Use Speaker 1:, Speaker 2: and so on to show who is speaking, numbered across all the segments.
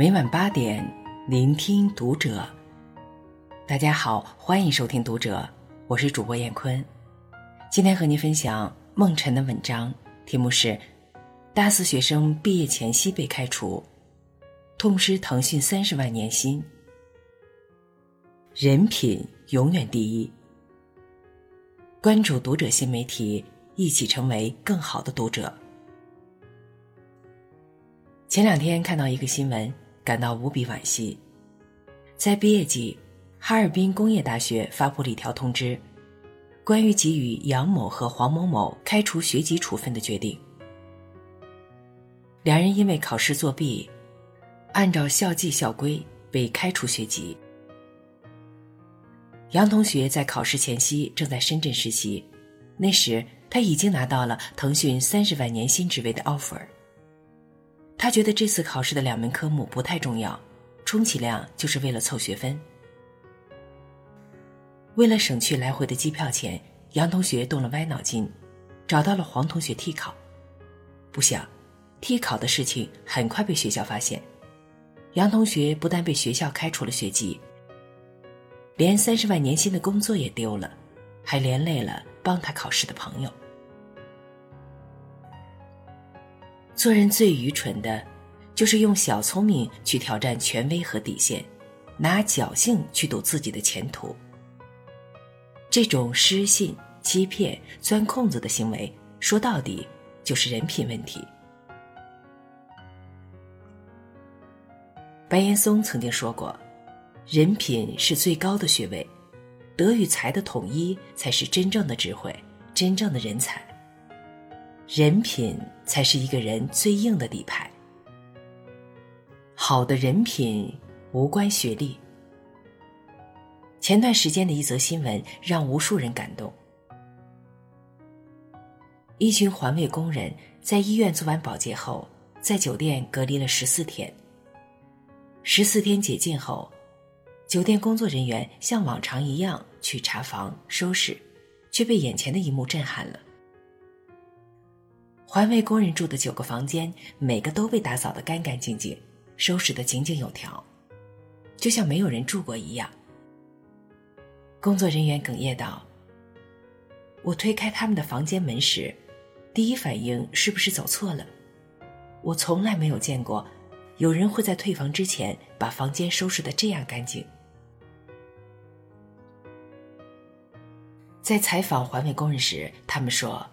Speaker 1: 每晚八点，聆听读者。大家好，欢迎收听《读者》，我是主播闫坤。今天和您分享梦辰的文章，题目是《大四学生毕业前夕被开除，痛失腾讯三十万年薪》。人品永远第一。关注《读者》新媒体，一起成为更好的读者。前两天看到一个新闻。感到无比惋惜，在毕业季，哈尔滨工业大学发布了一条通知，关于给予杨某和黄某某开除学籍处分的决定。两人因为考试作弊，按照校纪校规被开除学籍。杨同学在考试前夕正在深圳实习，那时他已经拿到了腾讯三十万年薪职位的 offer。他觉得这次考试的两门科目不太重要，充其量就是为了凑学分。为了省去来回的机票钱，杨同学动了歪脑筋，找到了黄同学替考。不想，替考的事情很快被学校发现，杨同学不但被学校开除了学籍，连三十万年薪的工作也丢了，还连累了帮他考试的朋友。做人最愚蠢的，就是用小聪明去挑战权威和底线，拿侥幸去赌自己的前途。这种失信、欺骗、钻空子的行为，说到底就是人品问题。白岩松曾经说过：“人品是最高的学位，德与才的统一才是真正的智慧，真正的人才。”人品才是一个人最硬的底牌。好的人品无关学历。前段时间的一则新闻让无数人感动。一群环卫工人在医院做完保洁后，在酒店隔离了十四天。十四天解禁后，酒店工作人员像往常一样去查房收拾，却被眼前的一幕震撼了。环卫工人住的九个房间，每个都被打扫得干干净净，收拾得井井有条，就像没有人住过一样。工作人员哽咽道：“我推开他们的房间门时，第一反应是不是走错了？我从来没有见过，有人会在退房之前把房间收拾得这样干净。”在采访环卫工人时，他们说。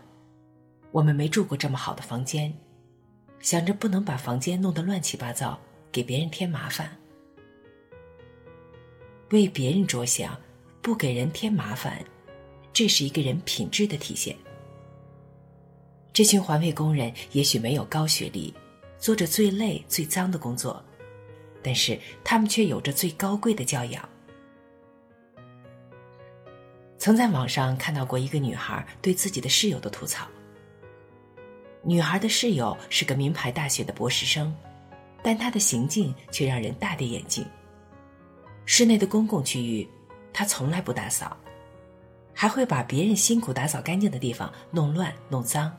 Speaker 1: 我们没住过这么好的房间，想着不能把房间弄得乱七八糟，给别人添麻烦。为别人着想，不给人添麻烦，这是一个人品质的体现。这群环卫工人也许没有高学历，做着最累最脏的工作，但是他们却有着最高贵的教养。曾在网上看到过一个女孩对自己的室友的吐槽。女孩的室友是个名牌大学的博士生，但她的行径却让人大跌眼镜。室内的公共区域，她从来不打扫，还会把别人辛苦打扫干净的地方弄乱弄脏。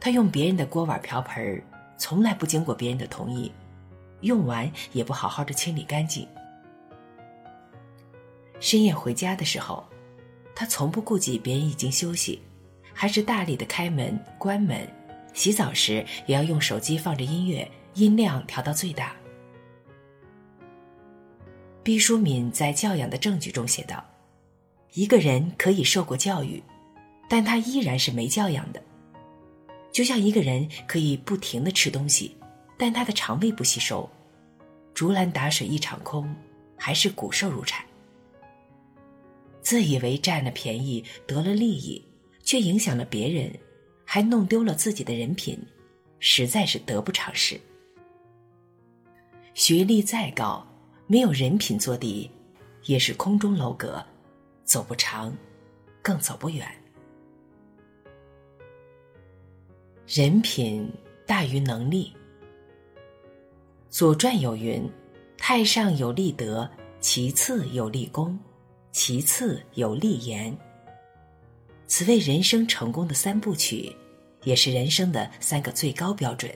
Speaker 1: 她用别人的锅碗瓢盆从来不经过别人的同意，用完也不好好的清理干净。深夜回家的时候，她从不顾及别人已经休息。还是大力的开门关门，洗澡时也要用手机放着音乐，音量调到最大。毕淑敏在《教养的证据》中写道：“一个人可以受过教育，但他依然是没教养的。就像一个人可以不停的吃东西，但他的肠胃不吸收，竹篮打水一场空，还是骨瘦如柴。自以为占了便宜，得了利益。”却影响了别人，还弄丢了自己的人品，实在是得不偿失。学历再高，没有人品做底，也是空中楼阁，走不长，更走不远。人品大于能力。《左传》有云：“太上有立德，其次有立功，其次有立言。”此为人生成功的三部曲，也是人生的三个最高标准。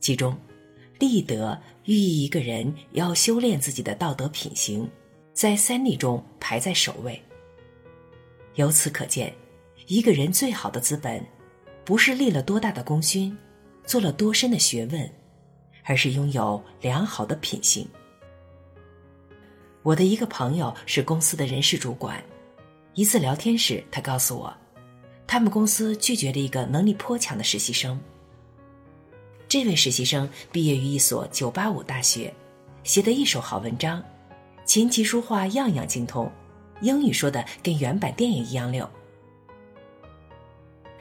Speaker 1: 其中，立德寓意一个人要修炼自己的道德品行，在三立中排在首位。由此可见，一个人最好的资本，不是立了多大的功勋，做了多深的学问，而是拥有良好的品行。我的一个朋友是公司的人事主管，一次聊天时，他告诉我，他们公司拒绝了一个能力颇强的实习生。这位实习生毕业于一所985大学，写得一手好文章，琴棋书画样样精通，英语说的跟原版电影一样溜。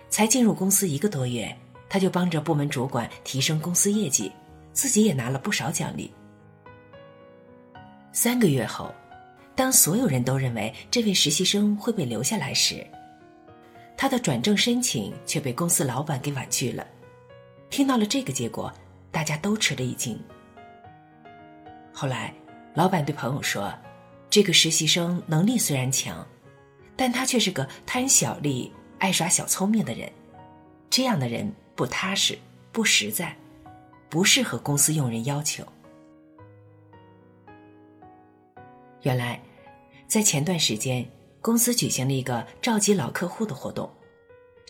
Speaker 1: 才进入公司一个多月，他就帮着部门主管提升公司业绩，自己也拿了不少奖励。三个月后，当所有人都认为这位实习生会被留下来时，他的转正申请却被公司老板给婉拒了。听到了这个结果，大家都吃了一惊。后来，老板对朋友说：“这个实习生能力虽然强，但他却是个贪小利、爱耍小聪明的人。这样的人不踏实、不实在，不适合公司用人要求。”原来，在前段时间，公司举行了一个召集老客户的活动，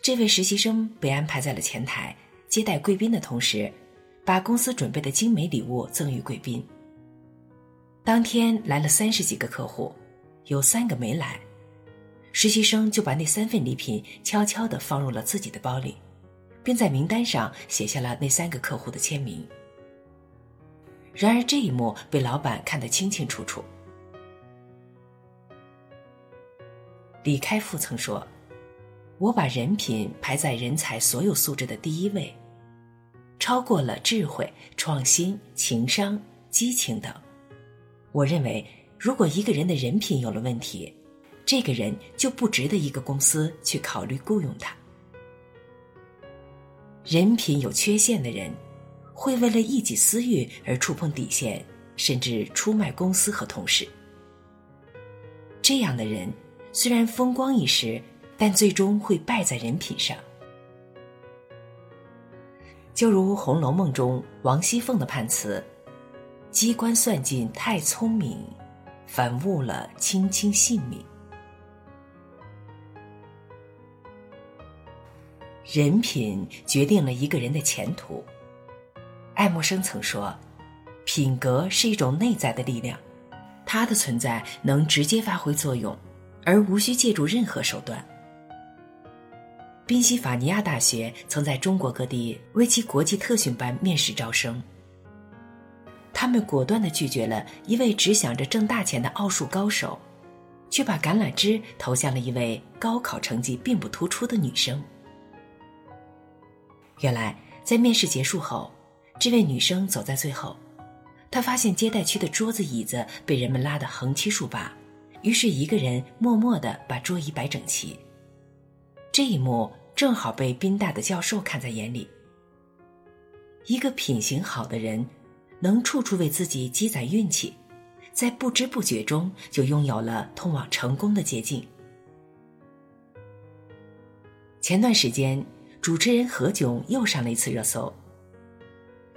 Speaker 1: 这位实习生被安排在了前台，接待贵宾的同时，把公司准备的精美礼物赠予贵宾。当天来了三十几个客户，有三个没来，实习生就把那三份礼品悄悄地放入了自己的包里，并在名单上写下了那三个客户的签名。然而这一幕被老板看得清清楚楚。李开复曾说：“我把人品排在人才所有素质的第一位，超过了智慧、创新、情商、激情等。我认为，如果一个人的人品有了问题，这个人就不值得一个公司去考虑雇佣他。人品有缺陷的人，会为了一己私欲而触碰底线，甚至出卖公司和同事。这样的人。”虽然风光一时，但最终会败在人品上。就如《红楼梦》中王熙凤的判词：“机关算尽太聪明，反误了卿卿性命。”人品决定了一个人的前途。爱默生曾说：“品格是一种内在的力量，它的存在能直接发挥作用。”而无需借助任何手段。宾夕法尼亚大学曾在中国各地为其国际特训班面试招生，他们果断的拒绝了一位只想着挣大钱的奥数高手，却把橄榄枝投向了一位高考成绩并不突出的女生。原来，在面试结束后，这位女生走在最后，她发现接待区的桌子椅子被人们拉得横七竖八。于是，一个人默默的把桌椅摆整齐。这一幕正好被宾大的教授看在眼里。一个品行好的人，能处处为自己积攒运气，在不知不觉中就拥有了通往成功的捷径。前段时间，主持人何炅又上了一次热搜。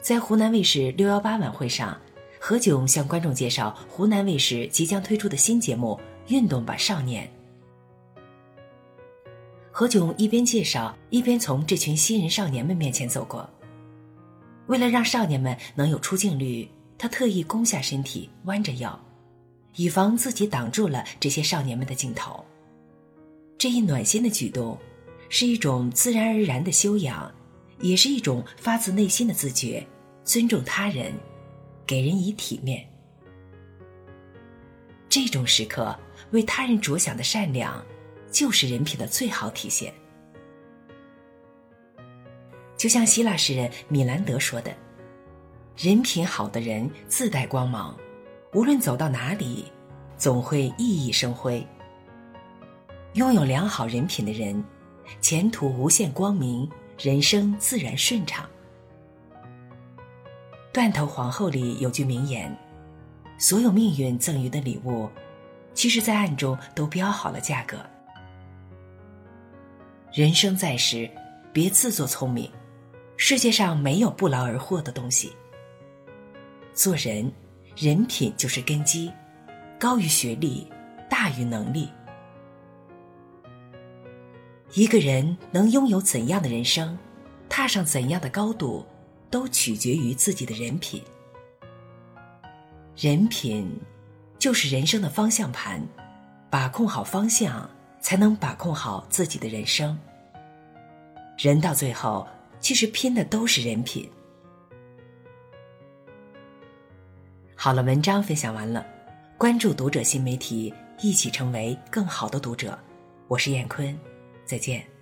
Speaker 1: 在湖南卫视六幺八晚会上。何炅向观众介绍湖南卫视即将推出的新节目《运动吧少年》。何炅一边介绍，一边从这群新人少年们面前走过。为了让少年们能有出镜率，他特意弓下身体，弯着腰，以防自己挡住了这些少年们的镜头。这一暖心的举动，是一种自然而然的修养，也是一种发自内心的自觉，尊重他人。给人以体面，这种时刻为他人着想的善良，就是人品的最好体现。就像希腊诗人米兰德说的：“人品好的人自带光芒，无论走到哪里，总会熠熠生辉。拥有良好人品的人，前途无限光明，人生自然顺畅。”《断头皇后》里有句名言：“所有命运赠予的礼物，其实，在暗中都标好了价格。”人生在世，别自作聪明，世界上没有不劳而获的东西。做人，人品就是根基，高于学历，大于能力。一个人能拥有怎样的人生，踏上怎样的高度，都取决于自己的人品。人品，就是人生的方向盘，把控好方向，才能把控好自己的人生。人到最后，其实拼的都是人品。好了，文章分享完了，关注读者新媒体，一起成为更好的读者。我是燕坤，再见。